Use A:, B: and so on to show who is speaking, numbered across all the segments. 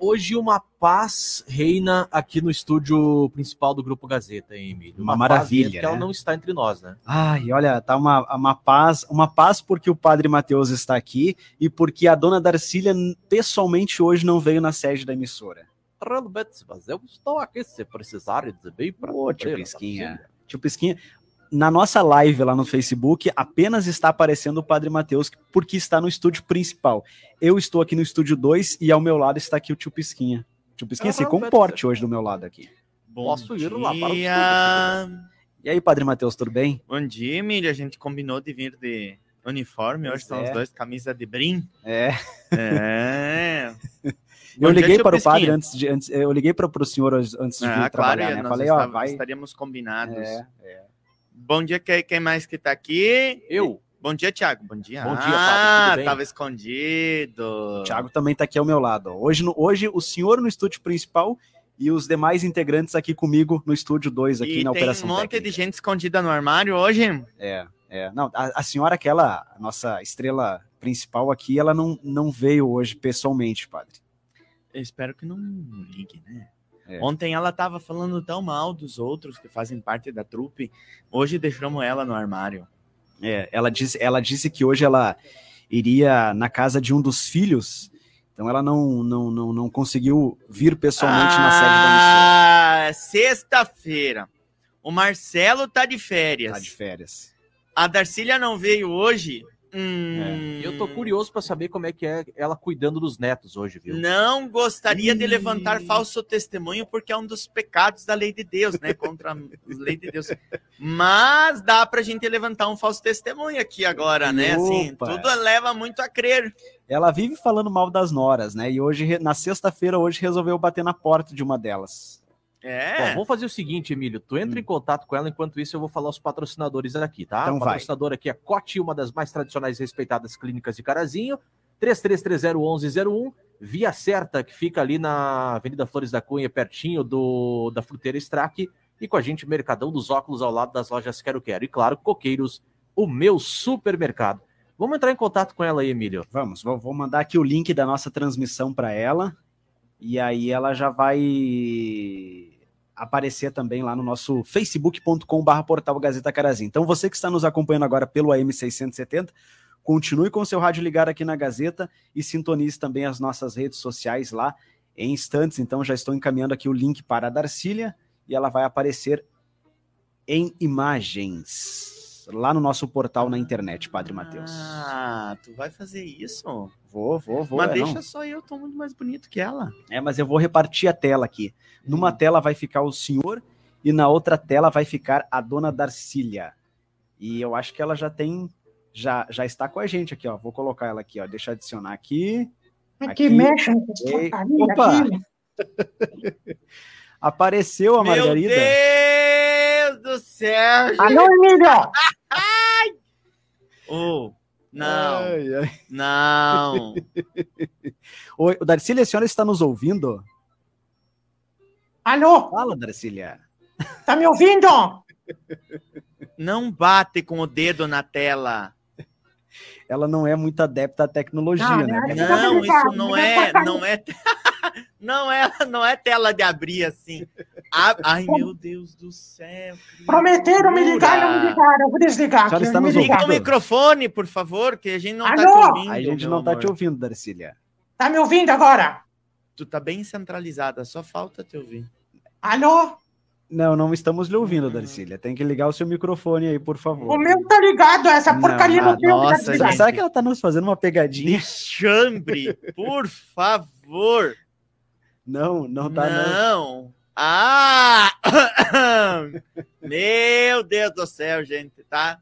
A: hoje uma paz reina aqui no estúdio principal do Grupo Gazeta, hein, Emílio?
B: Uma maravilha,
A: Paz, porque ela
B: né?
A: não está entre nós, né?
B: Ai, olha, tá uma, uma paz, uma paz porque o Padre Mateus está aqui e porque a dona Darcília pessoalmente hoje não veio na sede da emissora.
A: Realmente, mas eu estou aqui se precisarem de mim para.
B: Ô, tio Pisquinha. Tio Pisquinha, na nossa live lá no Facebook, apenas está aparecendo o Padre Mateus porque está no estúdio principal. Eu estou aqui no estúdio 2 e ao meu lado está aqui o tio Pisquinha. Tio Pisquinha, se comporte hoje do meu lado aqui.
A: Posso ir lá para o
C: dia.
B: E aí, Padre Mateus, tudo bem?
C: Bom dia, Emílio. A gente combinou de vir de uniforme. Hoje estão
B: é.
C: os dois camisa de brim.
B: É.
C: É.
B: Eu
C: Bom
B: liguei para o padre antes de antes, eu liguei para o senhor antes de vir
C: Ah, claro,
B: trabalhar, né?
C: nós
B: Falei, ó, vai.
C: estaríamos combinados.
B: É,
C: Bom dia, quem, mais que tá aqui?
A: Eu.
C: Bom dia, Thiago. Bom dia.
A: Bom dia, Padre,
C: ah, tava escondido.
B: O Thiago também está aqui ao meu lado. Hoje, no- hoje o senhor no estúdio principal e os demais integrantes aqui comigo no estúdio 2 aqui
C: e
B: na
C: tem
B: operação
C: um monte
B: técnica.
C: de gente escondida no armário hoje.
B: É, é. Não, a, a senhora, aquela, a nossa estrela principal aqui, ela não, não veio hoje pessoalmente, padre.
C: Eu espero que não ligue, né?
B: É.
C: Ontem ela tava falando tão mal dos outros que fazem parte da trupe. Hoje deixamos ela no armário.
B: É, ela disse, ela disse que hoje ela iria na casa de um dos filhos, então ela não, não, não, não conseguiu vir pessoalmente na sede da emissora.
C: Ah, sexta-feira. O Marcelo tá de férias.
B: Tá de férias.
C: A Darcília não veio hoje. Hum,
A: Eu tô curioso para saber como é que é ela cuidando dos netos hoje, viu?
C: Não gostaria de
B: Ih.
C: levantar falso testemunho porque é um dos pecados da lei de Deus, né? Contra a lei de Deus. Mas dá pra gente levantar um falso testemunho aqui agora, né? Assim,
B: Opa.
C: tudo leva muito a crer.
B: Ela vive falando mal das noras, né? E hoje, na sexta-feira, hoje resolveu bater na porta de uma delas.
C: É.
A: Bom, vamos fazer o seguinte, Emílio. Tu entra em contato com ela, enquanto isso eu vou falar os patrocinadores aqui, tá?
B: Então
A: o
B: vai.
A: patrocinador aqui é Cote, uma das mais tradicionais e respeitadas clínicas de Carazinho. 33301101, via certa, que fica ali na Avenida Flores da Cunha, pertinho do da Fruteira Strack. E com a gente, Mercadão dos Óculos, ao lado das lojas Quero Quero. E claro, Coqueiros, o meu supermercado. Vamos entrar em contato com ela aí, Emílio.
B: Vamos, vou, vou mandar aqui o link da nossa transmissão para ela. E aí ela já vai aparecer também lá no nosso facebook.com.br portal Gazeta Carazinho. Então você que está nos acompanhando agora pelo AM670, continue com seu rádio ligado aqui na Gazeta e sintonize também as nossas redes sociais lá em instantes. Então já estou encaminhando aqui o link para a Darcília e ela vai aparecer em imagens lá no nosso portal na internet, Padre Matheus.
C: Ah, tu vai fazer isso?
B: Vou, vou, vou.
C: Mas
B: é,
C: deixa
B: não.
C: só eu, tô muito mais bonito que ela.
B: É, mas eu vou repartir a tela aqui. Numa tela vai ficar o senhor e na outra tela vai ficar a dona Darcília. E eu acho que ela já tem, já, já está com a gente aqui, ó. Vou colocar ela aqui, ó. Deixa eu adicionar aqui.
D: Aqui,
B: Aqui.
D: mexe porcarias
B: opa! Apareceu a Margarida.
C: Meu Deus do céu! gente.
D: Alô, Emílio!
C: Oh, não,
B: Ai, ai.
C: não.
B: Oi, Darcília, a senhora está nos ouvindo?
D: Alô,
B: Fala, Darcília.
D: tá me ouvindo?
C: Não bate com o dedo na tela.
B: Ela não é muito adepta à tecnologia,
D: Não,
B: né?
D: né?
B: cara?
D: Fica
C: Não, isso não é, não é, não é, não é tela de abrir assim. A- Ai, meu Deus do céu.
D: Prometeram me ligar e não me ligaram. Eu vou desligar aqui.
B: está
D: me
B: nos
C: Liga o microfone, por favor, que a gente não tá te ouvindo.
B: A gente não tá
C: amor.
B: te ouvindo, Darcília.
D: Tá me ouvindo agora?
C: Tu tá bem centralizada, só falta te ouvir.
D: Alô?
B: Não, não estamos lhe ouvindo, Darcília. Tem que ligar o seu microfone aí, por favor.
D: O meu tá ligado, essa
B: Não,
D: porcaria
B: ah,
D: não tem o que
C: nossa,
B: Será,
C: gente.
B: será que ela tá nos fazendo uma pegadinha?
C: Chambre, por favor.
B: Não, não tá, não.
C: não. Ah! Meu Deus do céu, gente, tá?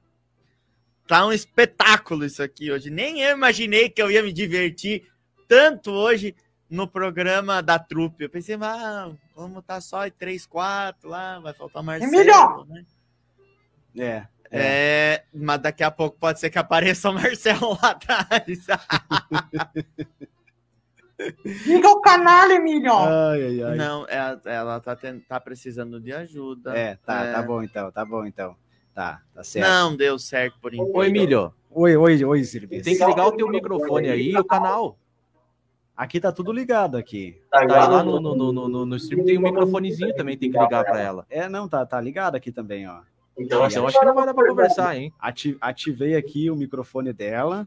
C: Tá um espetáculo isso aqui hoje. Nem eu imaginei que eu ia me divertir tanto hoje no programa da trupe. Eu pensei, ah, vamos estar só em 3, 4 lá, vai faltar o Marcelo,
D: Emílio!
C: né?
B: É.
C: É, mas daqui a pouco pode ser que apareça o Marcelo lá atrás.
D: Liga o canal, Emílio.
B: Ai, ai, ai.
C: Não, ela, ela tá, ten- tá precisando de ajuda.
B: É, tá,
C: É.
B: tá bom então, tá bom então. Tá, tá certo.
C: Não deu certo por enquanto.
A: Ô, Emílio,
B: Oi, oi, oi, Zirbis.
A: tem que ligar o teu microfone aí e o canal.
B: Aqui tá tudo ligado aqui.
A: Tá aí lá no, no, no, no, no stream tem um microfonezinho também, tem que ligar pra ela.
B: É, não, tá, tá ligado aqui também, ó.
A: Então acho que não vai dar pra conversar, hein?
B: Ati- ativei aqui o microfone dela.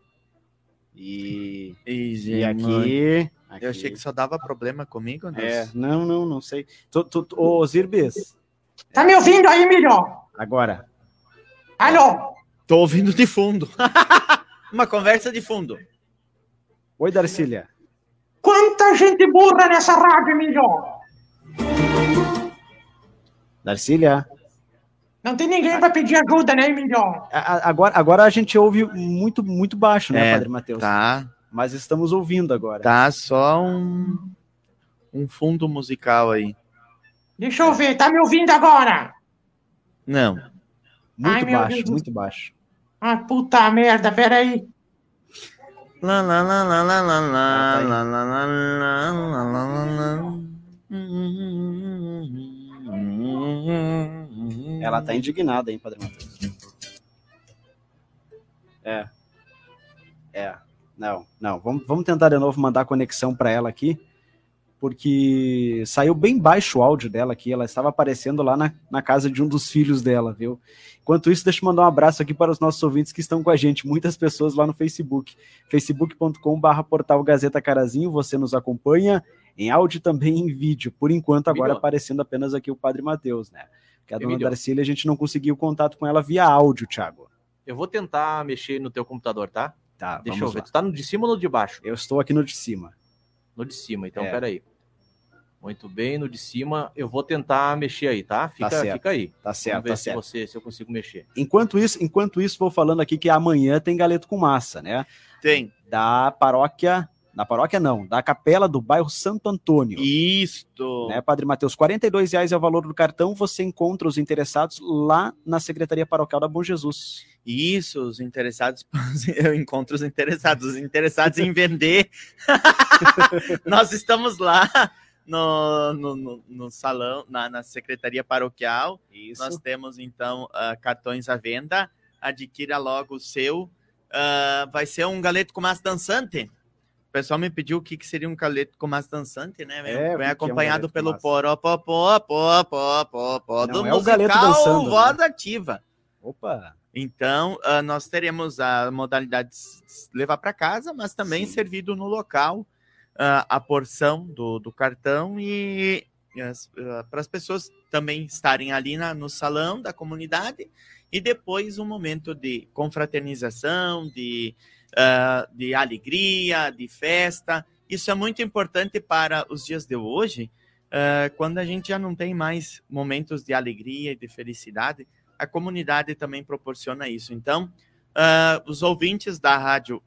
B: E, e
C: mano.
B: aqui, aqui.
C: Eu achei que só dava problema comigo, Deus.
B: É, não, não, não sei. Tu, tu, tu- ô, Zirbis,
D: Tá me ouvindo aí, Emílio?
B: agora.
D: Alô?
C: Tô ouvindo de fundo. Uma conversa de fundo.
B: Oi, Darcília.
D: Quanta gente burra nessa rádio, Emílio?
B: Darcília.
D: Não tem ninguém pra pedir ajuda, né,
B: a- Agora, agora a gente ouve muito, muito baixo, né,
C: É,
B: Padre Matheus?
C: Tá,
B: Mas estamos ouvindo agora.
C: tá só um, um fundo musical aí.
D: Deixa eu ver, tá me ouvindo agora?
C: Não.
B: Muito
D: Ai,
B: baixo, muito baixo.
D: Ah, puta merda, peraí.
C: Lá, lá, lá, lá, lá, lá, lá,
B: Ah, tá aí.
C: lá, lá, lá, lá, lá, lá, lá, lá.
B: Ela tá indignada, hein, Padre Matheus? É. É. Não, não. Vamos, vamos tentar de novo mandar conexão para ela aqui, porque saiu bem baixo o áudio dela aqui. Ela estava aparecendo lá na, na casa de um dos filhos dela, viu? Enquanto isso, deixa eu mandar um abraço aqui para os nossos ouvintes que estão com a gente. Muitas pessoas lá no Facebook. facebook.com.br portal Gazeta Carazinho. Você nos acompanha em áudio e também em vídeo. Por enquanto, agora aparecendo apenas aqui o Padre Matheus, né? Porque a dona. Darcília, a gente não conseguiu contato com ela via áudio, Thiago.
A: Eu vou tentar mexer no teu computador, tá?
B: Tá,
A: Deixa eu ver.
B: lá.
A: Tu tá no de cima ou no de baixo?
B: Eu estou aqui no de cima.
A: No de cima, então
B: É.
A: peraí. Muito bem, no de cima. Eu vou tentar mexer aí, tá? Fica,
B: certo.
A: fica aí.
B: Tá certo,
A: Vamos ver
B: tá
A: se,
B: certo.
A: você, se eu consigo mexer.
B: Enquanto isso, enquanto isso, vou falando aqui que amanhã tem galeto com massa, né?
C: Tem.
B: Da paróquia, da paróquia não, da capela do bairro Santo Antônio.
C: Isto.
B: Né, Padre Matheus, 42 reais é o valor do cartão. Você encontra os interessados lá na Secretaria Paroquial da Bom Jesus.
C: Isso, os interessados, eu encontro os interessados, os interessados em vender. Nós estamos lá no, no, no- no salão, na, na secretaria paroquial.
B: Isso.
C: Nós temos então ah, cartões à venda. Adquira logo o seu. Ah, vai ser um galeto com massa dançante. O pessoal me pediu o que, que seria um galeto com massa dançante, né?
B: É, é
C: vem
B: um
C: acompanhado
B: galeto com
C: pelo poró, pó, pó, pó, pó, pó, pó, do
B: é
C: musical
B: dançando, né?
C: Voz Ativa.
B: Opa!
C: Então, ah, nós teremos a modalidade de levar para casa, mas também
B: Sim.
C: servido no local ah, a porção do, do cartão e, para as pessoas também estarem ali na- no salão da comunidade e depois um momento de confraternização, de, ah, de alegria, de festa. Isso é muito importante para os dias de hoje, ah, quando a gente já não tem mais momentos de alegria e de felicidade a comunidade também proporciona isso. Então, ah, os ouvintes da Rádio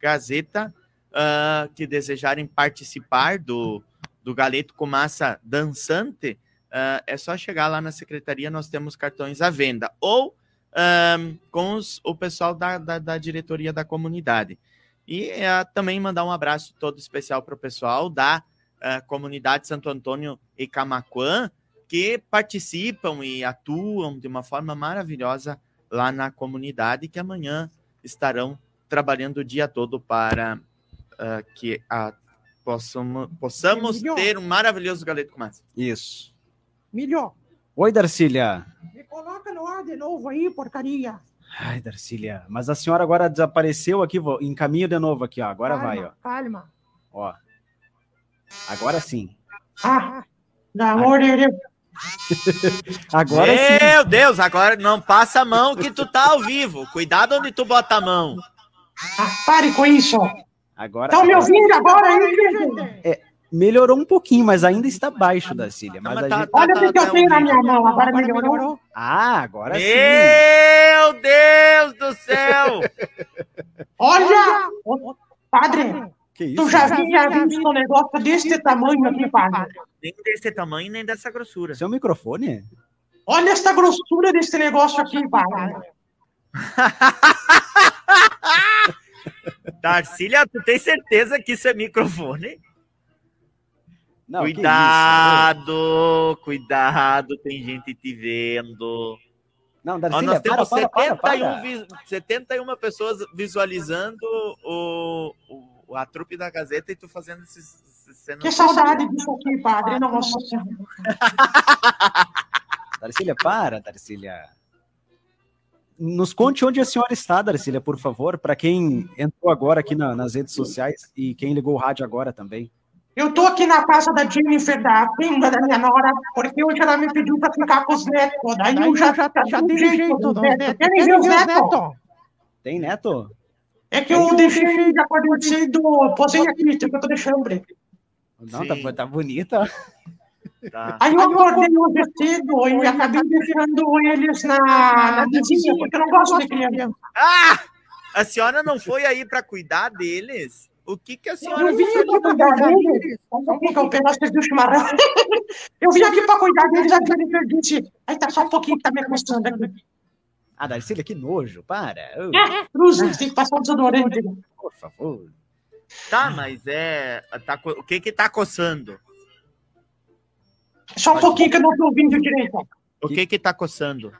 C: Gazeta ah, que desejarem participar do, do Galeto com Massa Dançante, ah, é só chegar lá na secretaria, nós temos cartões à venda. Ou ah, com os- o pessoal da, da, da diretoria da comunidade. E ah, também mandar um abraço todo especial para o pessoal da ah, comunidade Santo Antônio e Camaquã, que participam e atuam de uma forma maravilhosa lá na comunidade, que amanhã estarão trabalhando o dia todo para ah, que a, possamos, possamos ter um maravilhoso galeto com massa.
B: Isso.
D: Emílio,
B: Oi, Darcília.
D: me coloca no ar de novo aí, porcaria.
B: Ai, Darcília. Mas a senhora agora desapareceu aqui, vou... encaminha de novo aqui, ó. Agora
D: calma,
B: vai, ó.
D: Calma.
B: ó. Agora sim.
D: Ah, de Deus.
B: Agora sim.
C: Meu Deus, agora não passa a mão que tu tá ao vivo. Cuidado onde tu bota a mão.
D: Ah, pare com isso.
B: Agora,
D: Estão me
B: agora
D: ouvindo agora aí, gente?
B: melhorou um pouquinho, mas ainda está baixo, Darcília. Mas
C: Mas
B: a
C: tá-
B: gente...
D: Olha o que
C: tá
D: eu tenho na minha mão. Agora melhorou.
B: Ah, agora sim.
C: Meu Deus do céu!
D: Olha, padre,
B: isso?
D: tu já vinha visto um negócio desse tamanho aqui, padre.
C: Nem desse tamanho, nem dessa grossura.
B: Seu microfone?
D: Olha essa grossura desse negócio aqui, Wagner.
C: Darcília, tu tem certeza que isso é microfone?
B: Não,
C: cuidado, cuidado, tem gente te vendo.
B: isso? Não,
C: Ó,
B: Darcília,
C: nós
B: para,
C: temos
B: para, para,
C: 71,
B: para.
C: vis- 71 pessoas visualizando o, o- a trupe da Gazeta e tu fazendo esses.
D: Que saudade disso aqui, padre. Nossa Senhora.
B: Darcília, para, Darcília. Nos conte onde a senhora está, Darcília, por favor, para quem entrou agora aqui na- nas redes sociais e quem ligou o rádio agora também.
D: Eu tô aqui na casa da Jennifer, da pinga da minha nora, porque hoje ela me pediu pra ficar com os netos. Daí eu já, já, já dei um jeito dos netos. Querem ver os netos?
B: Tem neto?
D: É que eu deixei já acordei cedo, posei aqui, que eu tô deixando.
B: Não, tá, tá bonita.
C: Tá.
D: Aí eu acordei hoje cedo e acabei deixando eles na, na vizinha, porque eu não gosto de criança.
C: Ah! A senhora não foi aí para cuidar deles? O que, que a senhora
D: Eu vim aqui pra cuidar deles. Um eu pegar vocês do chimarrão. Eu vim aqui pra cuidar deles, a Jennifer disse. Aí tá só um pouquinho que tá me coçando aqui.
B: Ah, Darcília, que nojo, para. Ô,
D: Cruzes, tem que passar o desodorante.
B: por favor.
C: Tá, mas é. Tá, o que que tá coçando?
D: Só um pouquinho que eu não tô ouvindo direito.
C: O que que tá coçando?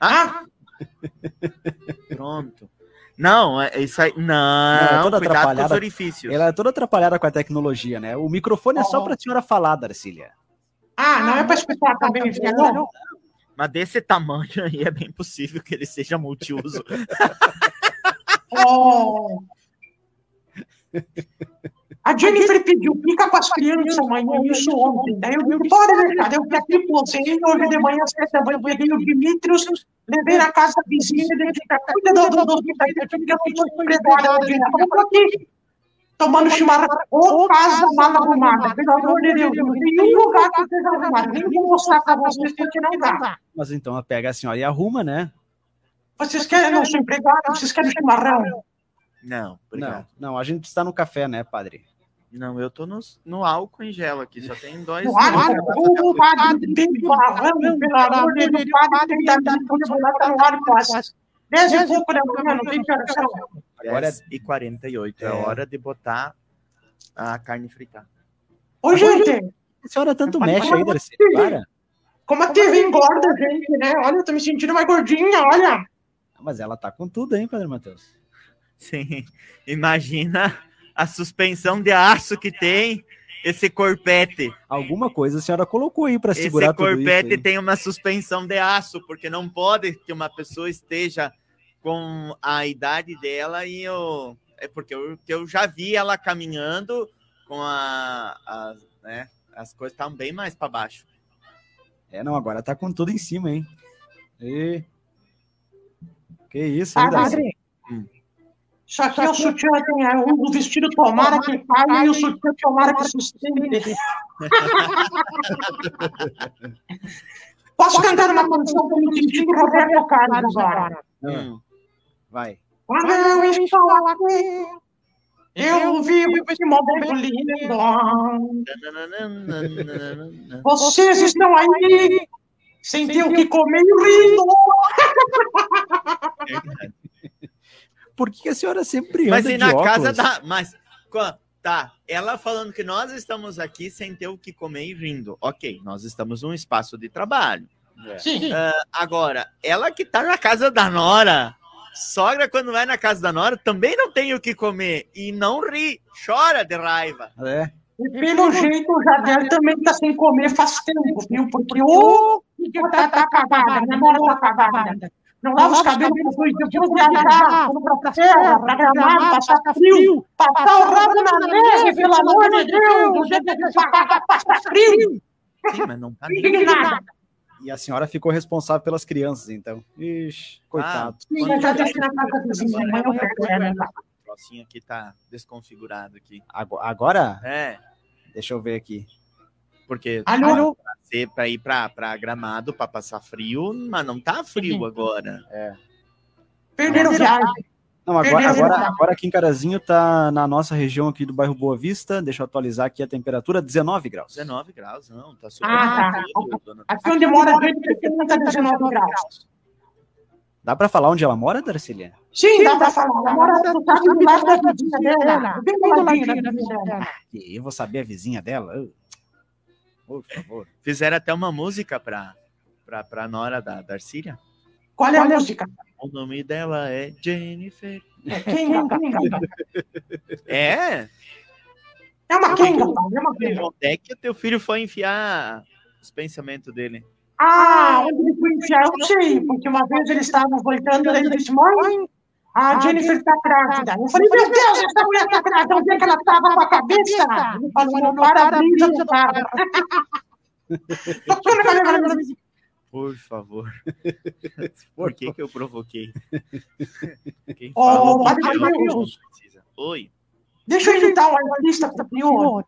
D: Ah,
C: Pronto. Não, é isso aí. Não,
B: é toda
C: cuidado com os
B: atrapalhada.
C: orifícios.
B: Ela é toda atrapalhada com a tecnologia, né? O microfone é só
D: Oh.
B: pra senhora falar, Darcília.
D: ah, não é pra escutar também, filha, não.
C: Mas desse tamanho aí é bem possível que ele seja multiuso.
D: Oh. A Jennifer pediu, fica com as crianças amanhã, isso ontem. Daí eu pode deixar. Daí eu aqui, posei, hoje de manhã, às sete da manhã, peguei o Dimitrios, levei na casa da vizinha, ele fica, cuida do, do, do, do, porque eu tô empregada, eu aqui, tomando chimarrão, ou casa mal arrumada, pelo amor de Deus, não tem nenhum lugar que esteja arrumado, nem vou mostrar pra vocês que não dá.
B: Mas então ela pega a senhora e arruma, né?
D: Vocês querem, não sou empregada, vocês querem chimarrão?
C: Não, obrigado.
B: Não, não, a gente está no café, né, padre?
C: Não, eu tô no, no álcool em gel aqui, só tem dois.
D: O padre tem barrão, pelo amor de Deus, o padre tem da minha lá tá no ar quase. Dez e pouco da manhã, não tem que.
B: Agora é
C: 10 e 48. É.
B: É.
C: hora de botar a carne fritar.
D: Ô, gente,
B: A senhora tanto mexe aí, Darcília, para.
D: como a TV engorda, gente, né? Olha, eu tô me sentindo mais gordinha, olha.
B: Mas ela tá com tudo, hein, Padre Matheus?
C: Sim. Imagina a suspensão de aço que tem esse corpete.
B: Alguma coisa a senhora colocou aí pra segurar
C: Esse
B: tudo isso.
C: corpete
B: aí.
C: tem uma suspensão de aço, porque não pode que uma pessoa esteja com a idade dela e eu. É porque eu, que eu já vi ela caminhando com a. a né, as coisas estavam bem mais para baixo.
B: É, não, agora tá com tudo em cima, hein? E... Que isso, hein,
D: Ah,
B: Darcília?
D: padre. Isso aqui é o sutiã, tem é, o vestido tomara que caia e o sutiã tomara que sustente. Posso cantar uma canção que eu senti do Roberto Carlos agora?
C: Hum.
B: Vai.
D: Quando eu estou aqui, eu vivo esse momento lindo. Vocês estão aí, sem ter o que comer e rindo.
B: Por que a senhora sempre anda
C: Mas e
B: de
C: na
B: óculos?
C: casa da. Mas. Tá, ela falando que nós estamos aqui sem ter o que comer e rindo. Ok, nós estamos num espaço de trabalho.
D: Sim.
C: Agora, ela que tá na casa da Nora, sogra quando vai na casa da Nora, também não tem o que comer e não ri, chora de raiva.
B: É.
D: E pelo jeito o Jadel também tá sem comer faz tempo, viu? Porque o já tá, tá acabada, né? Não tá acabada. Não lava os cabelos depois, depois viajar, vamos pra serra, pra gramado, passar frio, passar o rabo na neve, pelo amor de Deus, o jeito que passar frio,
C: Sim, mas não tá
D: não diga nada.
B: E a senhora ficou responsável pelas crianças, então. Ixi, coitado.
D: Sim, eu já deixei na casa vizinha, amanhã eu pego ela.
C: O trocinho aqui tá desconfigurado aqui.
B: Ago- Agora,
C: É,
B: deixa eu ver aqui.
C: Porque
D: Alô?
C: pra ser pra ir pra, pra gramado pra passar frio, mas não tá frio agora.
D: Perderam viagem.
B: Não, agora, agora, agora aqui em Carazinho tá na nossa região aqui do bairro Boa Vista. Deixa eu atualizar aqui a temperatura, 19 graus.
C: 19 graus, não, tá super.
D: Ah,
C: tranquilo, dona-
D: Aqui onde mora a gente tá 19 graus.
B: Dá pra falar onde ela mora, Darcília?
D: Sim, dá pra falar. Ela mora no lado da vizinha dela. Bem do ladinho da vizinha dela.
B: E eu vou saber a vizinha dela? Eu- Por favor.
C: Fizeram até uma música pra, pra, pra Nora da Darcília.
D: Qual é a música?
C: O nome dela é Jennifer.
D: Quem canta?
C: É?
D: É uma quenga, pai, é uma quenga.
C: Onde é que o teu filho foi enfiar os pensamentos dele?
D: Ah, onde ele foi enfiar, eu sei, porque uma vez ele estava voltando, daí ele disse, mãe, a Jennifer está grávida. Eu falei, meu Deus, essa mulher está grávida, onde é que ela estava com a cabeça? Ele falou, no para-brisa do carro.
C: Por favor. Por que, que eu provoquei? Quem
D: Padre
C: que precisa. Oi,
D: Deixa eu imitar o artista que tá pior.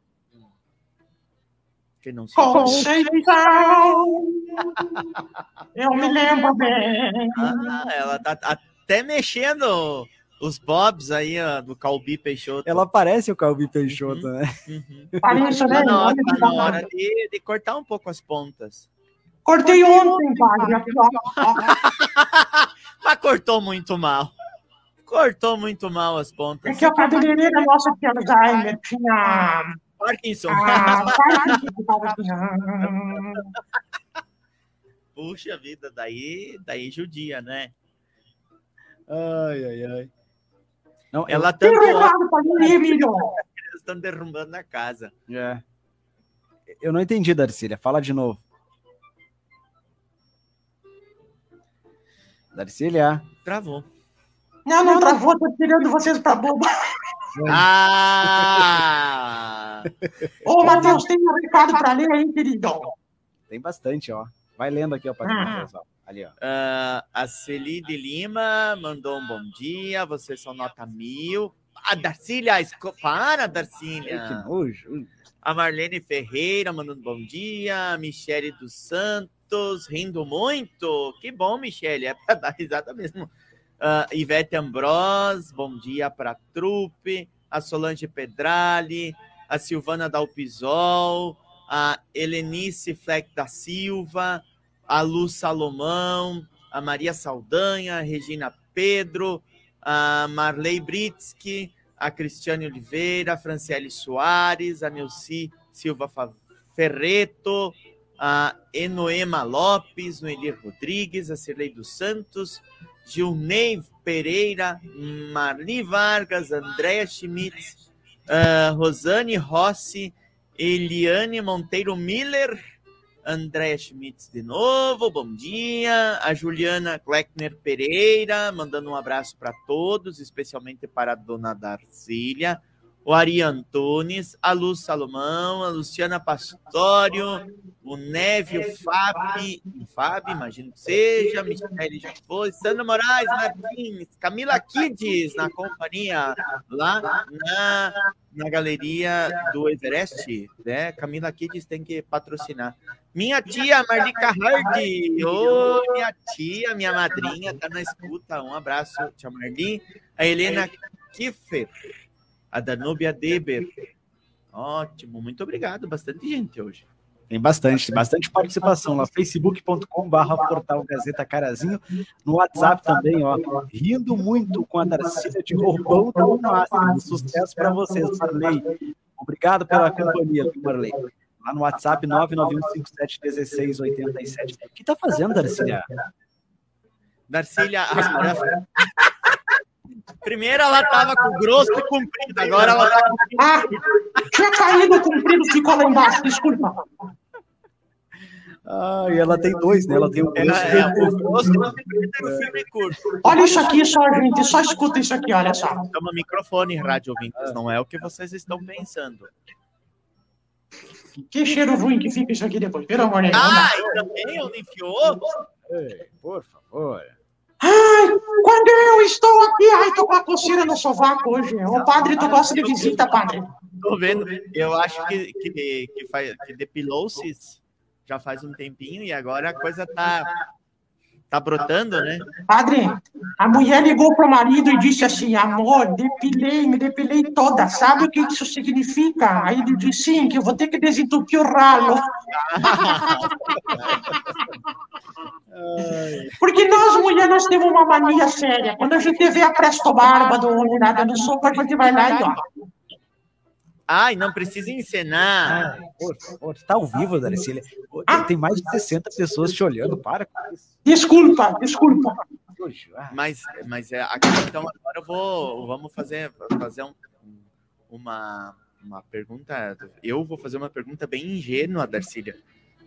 C: quem não
D: Conceição, eu me lembro bem.
C: Ah, ela tá até mexendo os bobs aí ó, do Calbi Peixoto.
B: Ela parece o Calbi Peixoto, né?
C: Uhum.
D: Parece, né?
C: Tá na hora, tá na hora de, de cortar um pouco as pontas.
D: Cortei ontem, aqui, ó. Ó,
C: Mas cortou muito mal. Cortou muito mal as
D: É
C: pontas.
D: que a cabeleireira nossa tinha Alzheimer, tinha.
C: Parkinson.
D: Ah, Parkinson.
C: Puxa vida, daí, daí judia, né?
B: Ai, ai, ai. Não,
C: Ela
D: Tem
C: tanto
D: um
C: eles estão derrubando a casa.
B: É. Eu não entendi, Darcília. Fala de novo. Darcília.
C: Travou.
D: Não, não travou, tô tirando vocês pra boba.
C: Ah!
D: Ô, Matheus, tem um recado pra ler aí, querido.
B: Tem bastante, ó. Vai lendo aqui, ó, pra
D: Ah.
B: Ali, ó.
C: Ah, a Celi de Lima mandou um bom dia. Vocês são nota mil. A Darcília, para,
B: Ai, que
C: Darcília.
B: nojo.
C: A Marlene Ferreira mandando bom dia. A Michele dos Santos, rindo muito. Que bom, Michele, é para dar risada mesmo. Ah, Ivete Ambros, bom dia para a trupe. A Solange Pedrali, a Silvana Dalpisol, a Helenice Fleck da Silva, a Lu Salomão, a Maria Saldanha, a Regina Pedro, a Marley Britsky, a Cristiane Oliveira, a Franciele Soares, a Neuci Silva Ferreto, a Enoema Lopes, Noelir Rodrigues, a Cirlei dos Santos, Gilney Pereira, Marli Vargas, Andréa Schmitz, ah, Rosane Rossi, Eliane Monteiro Miller, Andréa Schmitz de novo, bom dia. A Juliana Kleckner Pereira, mandando um abraço para todos, especialmente para a dona Darcília. O Ari Antunes, a Luz Salomão, a Luciana Pastório, o Névio Fabi, Fabi, imagino que seja, Michele já foi, Sandra Moraes Martins, Camila Kids na companhia, lá na, na galeria do Everest, né? Camila Kids tem que patrocinar. Minha tia Marlica Hardy, ô minha tia, minha madrinha, tá na escuta, um abraço, tia Marli. A Helena Kiffer, a Danúbia Deber. Ótimo, muito obrigado, bastante gente hoje.
B: Tem bastante, bastante participação lá. facebook.com/barra portal Gazeta Carazinho. No WhatsApp também, ó. Rindo muito com a Darcília de roupão, tá no máximo. Sucesso para vocês, Marley. Obrigado pela companhia, Marley. Lá no WhatsApp 991571687. O que tá fazendo, Darcília?
C: Darcília, a- primeiro ela tava com grosso e comprido, agora ela tá com
D: Ah, tinha caído comprido, ficou lá embaixo, desculpa.
B: Ah, e ela tem dois, né? Ela tem o
C: é,
B: grosso
C: é,
B: e o
C: e e filme curto.
D: Olha isso aqui só, gente, só escuta isso aqui, olha só.
C: Toma microfone, rádio ouvintes, não é o que vocês estão pensando.
D: Que cheiro ruim que fica isso aqui depois, pelo amor de Deus.
C: Ah, também onde enfiou?
B: Ei, Por favor.
D: Ai, quando eu estou aqui, ai, tô com a coceira no sovaco hoje. Ô, padre, tu gosta de visita, padre?
C: Tô vendo. Eu acho que, que, que, faz, que depilou-se já faz um tempinho e agora a coisa tá Tá brotando, né?
D: Padre, a mulher ligou pro marido e disse assim: amor, depilei, me depilei toda. Sabe o que isso significa? Aí ele disse: sim, que eu vou ter que desentupir o ralo. Porque nós, mulheres, nós temos uma mania séria. Quando a gente vê a presto barba do nada no soco, a gente vai lá e ó.
C: Ai, não precisa encenar.
B: Por favor, tá ao vivo, Darcília.
D: Ah.
B: Tem mais de 60 pessoas te olhando, para com isso.
D: Desculpa, desculpa.
B: Ah,
C: Mas, mas é, aqui, então agora eu vou, vamos fazer, fazer um- uma, uma pergunta. Eu vou fazer uma pergunta bem ingênua, Darcília.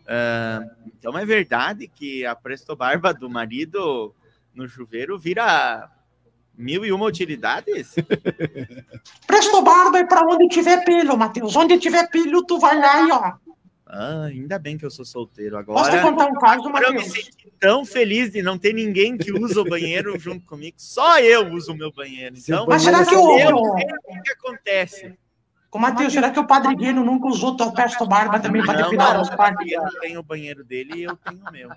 C: Ah, então é verdade que a Presto Barba do marido no chuveiro vira mil e uma utilidades?
D: Presto barba é pra onde tiver pelo, Matheus. Onde tiver pelo, tu vai lá e ó.
C: Ah, ainda bem que eu sou solteiro
D: Posso te
C: agora.
D: contar um caso,
C: Agora eu me
D: Matheus?
C: senti tão feliz de não ter ninguém que usa o banheiro junto comigo. Só eu uso o meu banheiro. Então,
D: Mas
B: banheiro
D: será que
B: é
C: eu
D: o,
C: que acontece.
D: o Matheus, será que o Padre Gueno nunca usou tua presto barba também
C: Não,
D: depilar as partes?
C: eu tenho o banheiro dele e eu tenho o meu.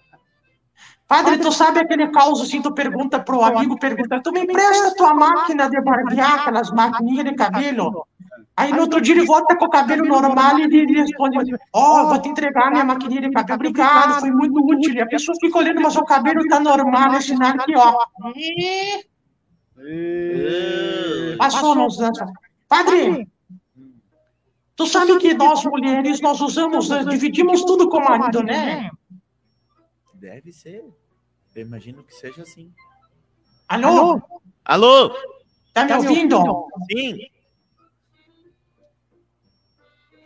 D: Padre, tu sabe aquele caos assim, tu pergunta pro amigo, pergunta, tu me empresta tua máquina de barbear, aquelas maquininhas de cabelo? Aí no outro dia ele volta com o cabelo normal e ele responde, ó, vou te entregar minha maquininha de cabelo, obrigado, foi muito útil. E a pessoa fica olhando, mas o cabelo tá normal, sinal que, ó, passou, não dança. Padre, tu sabe que nós mulheres, nós usamos, dividimos tudo com o marido, né?
C: Deve ser. Eu imagino que seja assim.
D: Alô?
C: Alô?
D: Tá me ouvindo?
C: Sim.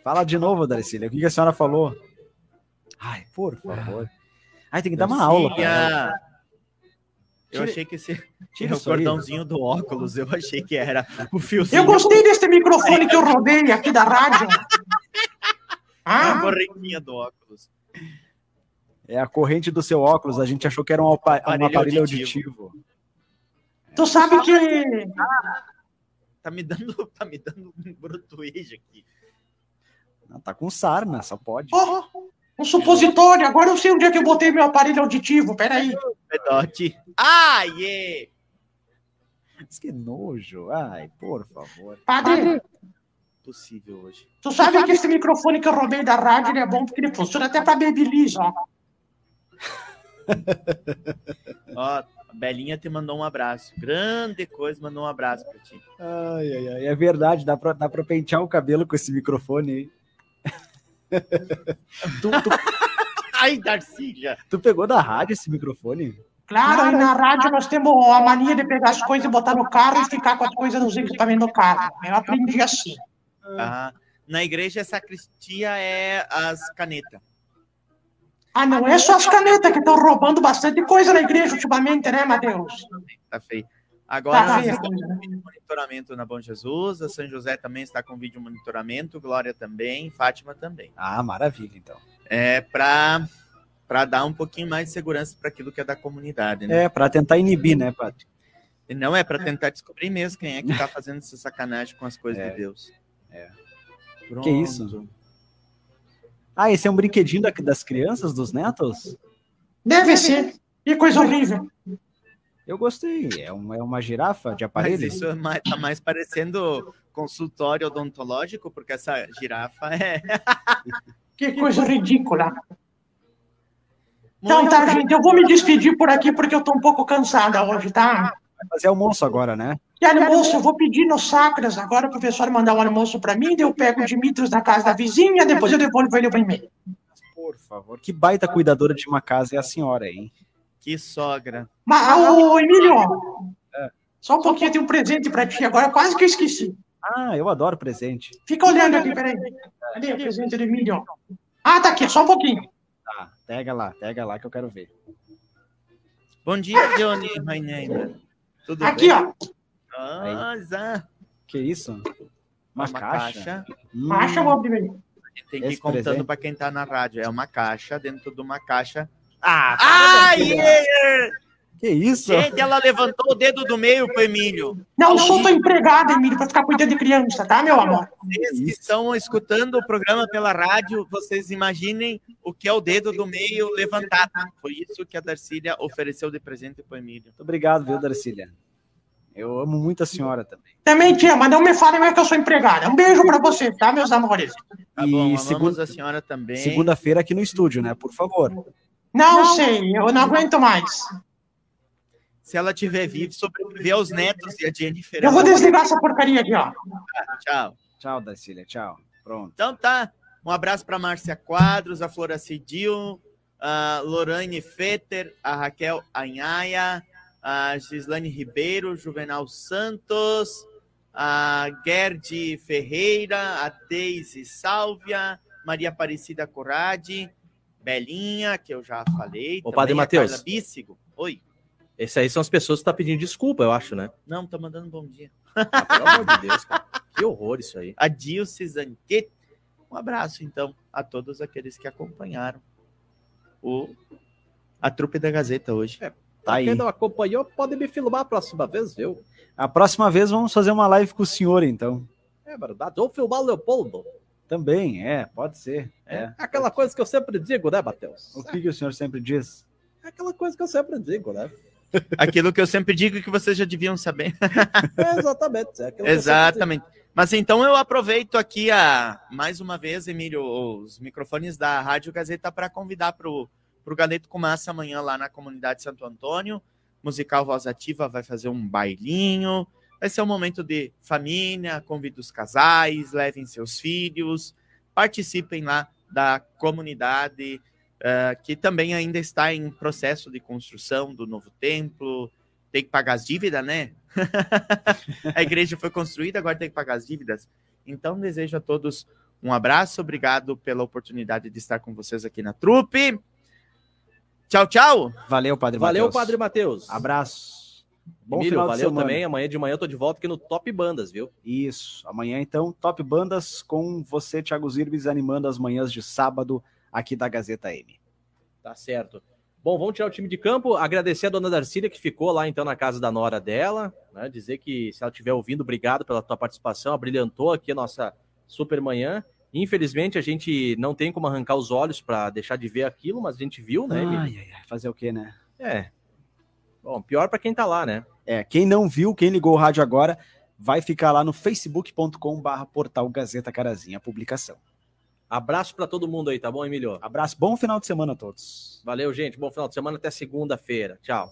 B: Fala de novo, Darcília. O que a senhora falou? Ai, por favor. Ai, tem que dar uma aula.
C: Eu
B: Tira-
C: achei que esse
B: Tira
C: o cordãozinho do óculos, eu achei que era o fiozinho.
D: Eu gostei desse microfone que eu roubei aqui da rádio.
C: a
D: Ah,
C: correntinha do óculos.
B: É a corrente do seu óculos. A gente achou que era um, alpa- um
C: Aparelho
B: aparelho
C: auditivo.
B: auditivo.
D: tu sabe que
C: Tá me dando, tá me dando um brotuejo aqui.
B: Não, tá com sarna, só pode.
D: Ó, um supositório. Agora eu sei onde é que eu botei meu aparelho auditivo. Peraí.
C: Pedote. Ai, yeah.
B: Mas que nojo. Ai, por favor.
D: Padre,
C: Possível hoje.
D: tu sabe que esse microfone que eu roubei da rádio ele é bom porque ele funciona até pra Babyliss, ó.
C: Ó, a Belinha te mandou um abraço. Grande coisa, mandou um abraço pra ti.
B: Ai, ai, ai. É verdade, dá pra, dá pra pentear o cabelo com esse microfone aí. tu, tu,
C: Ai,
B: tu pegou da rádio esse microfone?
D: Claro, aí na rádio nós temos a mania de pegar as coisas e botar no carro e ficar com as coisas nos equipamentos do carro. Eu aprendi assim.
C: Ah, na igreja, a sacristia é as canetas.
D: Ah, não é só as canetas que estão roubando bastante coisa na igreja ultimamente, né, Matheus?
C: Tá feio. Agora,
D: Tá
C: nós
D: feia a
C: estamos
D: coisa, né?
C: com vídeo monitoramento na Bom Jesus. A São José também está com vídeo monitoramento. Glória também. Fátima também.
B: Ah, maravilha, então.
C: É para para dar um pouquinho mais de segurança para aquilo que é da comunidade, né?
B: É, pra tentar inibir, né, padre?
C: E não é para tentar descobrir mesmo quem é que tá fazendo essa sacanagem com as coisas
B: É.
C: de Deus.
B: É.
C: Pronto.
B: Que isso? Ah, esse é um brinquedinho da- das crianças, dos netos?
D: Deve ser. Que coisa horrível.
B: Eu gostei. É uma, é uma girafa de
C: Mas
B: aparelho?
C: isso é mais, tá mais parecendo consultório odontológico, porque essa girafa é.
D: Que coisa ridícula. Então tá, gente, eu vou me despedir por aqui porque eu tô um pouco cansada hoje, tá?
B: Vai fazer almoço agora, né?
D: E almoço, eu vou pedir no Sacras agora o professor mandar um almoço pra mim, daí eu pego o Dimitros na casa da vizinha, depois eu devolvo ele o e-mail.
B: Por favor. Que baita cuidadora de uma casa é a senhora, hein?
C: Que sogra.
D: Mas, ô, Emílio, só um pouquinho, tem um presente pra ti agora, quase que eu esqueci.
B: Ah, eu adoro presente.
D: Fica olhando aqui, peraí. Cadê o presente do Emílio? Ah, tá aqui, só um pouquinho.
B: Tá, pega lá, pega lá que eu quero ver.
C: Bom dia, Johnny, my name. Tudo
D: Aqui,
C: bem?
D: ó.
C: Ah, Zá.
B: Que isso? Uma,
C: Uma
B: caixa?
C: caixa.
B: Hum,
D: aí.
C: Tem que ir
B: Esse
C: contando
B: presente?
C: para quem tá na rádio. É uma caixa dentro de uma caixa.
B: Ah,
C: Ai, yeah!
B: Que isso?
C: Gente, ela levantou o dedo do meio pro Emílio.
D: Não, eu sou tua empregada, Emílio, pra ficar cuidando de criança, tá, meu amor?
C: Vocês que estão escutando o programa pela rádio, vocês imaginem o que é o dedo do meio levantado. Foi isso que a Darcília ofereceu de presente pro Emílio.
B: Muito obrigado, viu, Darcília? Eu amo muito a senhora também.
D: Também tia, mas não me falem mais que eu sou empregada. Um beijo pra você, tá, meus amores?
C: Tá
B: E
C: bom, amamos
B: segunda-
C: a senhora também.
B: Segunda-feira aqui no estúdio, né? Por favor.
D: Não, sei, eu não aguento mais.
C: Se ela tiver vivo, sobreviver aos netos e a Jennifer.
D: Eu vou desligar essa porcaria aqui, ó.
C: Tchau.
B: Tchau, Darcília. Tchau. Pronto.
C: Então tá. Um abraço para Márcia Quadros, a Flora Cidil, a Lorane Fetter, a Raquel Anhaia, a Gislane Ribeiro, Juvenal Santos, a Gerde Ferreira, a Deise Sálvia, Maria Aparecida Corrade, Belinha, que eu já falei. Também
A: Padre Matheus.
C: Bíssigo. Oi.
A: Esses aí são as pessoas que estão pedindo desculpa, eu acho, né?
C: Não, tá mandando bom dia.
A: Ah, pelo amor de Deus, cara. Que horror isso aí.
C: a Dilce Zanquet. Um abraço, então, a todos aqueles que acompanharam o, a trupe da Gazeta hoje.
B: Tá aí.
A: Quem não acompanhou, pode me filmar a próxima vez, viu?
B: A próxima vez vamos fazer uma live com o senhor, então.
A: É verdade. Ou filmar o Leopoldo.
B: Também, é, pode ser.
A: É,
B: É.
A: aquela coisa que eu sempre digo, né, Matheus?
B: O que, que o senhor sempre diz?
A: É aquela coisa que eu sempre digo, né?
C: Aquilo que eu sempre digo que vocês já deviam saber.
A: É, exatamente. É
C: Exatamente. Mas então eu aproveito aqui a mais uma vez, Emílio, os microfones da Rádio Gazeta para convidar para o Galeto com Massa amanhã lá na comunidade Santo Antônio. Musical Voz Ativa vai fazer um bailinho. Vai ser um momento de família, convido os casais, levem seus filhos, participem lá da comunidade, eh, que também ainda está em processo de construção do novo templo. Tem que pagar as dívidas, né? a igreja foi construída, agora tem que pagar as dívidas. Então, desejo a todos um abraço, obrigado pela oportunidade de estar com vocês aqui na trupe. Tchau, tchau.
B: Valeu, Padre
A: Valeu,
B: Matheus.
A: Padre Matheus.
B: Abraço. Bom
A: Emílio,
B: final de
A: valeu também. Amanhã de manhã eu tô de volta aqui no Top Bandas, viu?
B: Isso. Amanhã, então, Top Bandas com você, Thiago Zirbis, animando as manhãs de sábado aqui da Gazeta M.
A: Tá certo. Bom, vamos tirar o time de campo. Agradecer a dona Darcília que ficou lá então na casa da nora dela. Né? Dizer que se ela estiver ouvindo, obrigado pela tua participação. Brilhantou aqui a nossa super manhã. Infelizmente a gente não tem como arrancar os olhos para deixar de ver aquilo, mas a gente viu, né? Ele-
B: Ai, ai, ai, fazer o quê, né?
A: É. Bom, pior para quem tá lá, né?
B: É, quem não viu, quem ligou o rádio agora, vai ficar lá no facebook.com barra portal Gazeta Carazinha, a publicação.
A: Abraço para todo mundo aí, tá bom, Emílio?
B: Abraço, bom final de semana a todos.
A: Valeu, gente. Bom final de semana até segunda-feira. Tchau.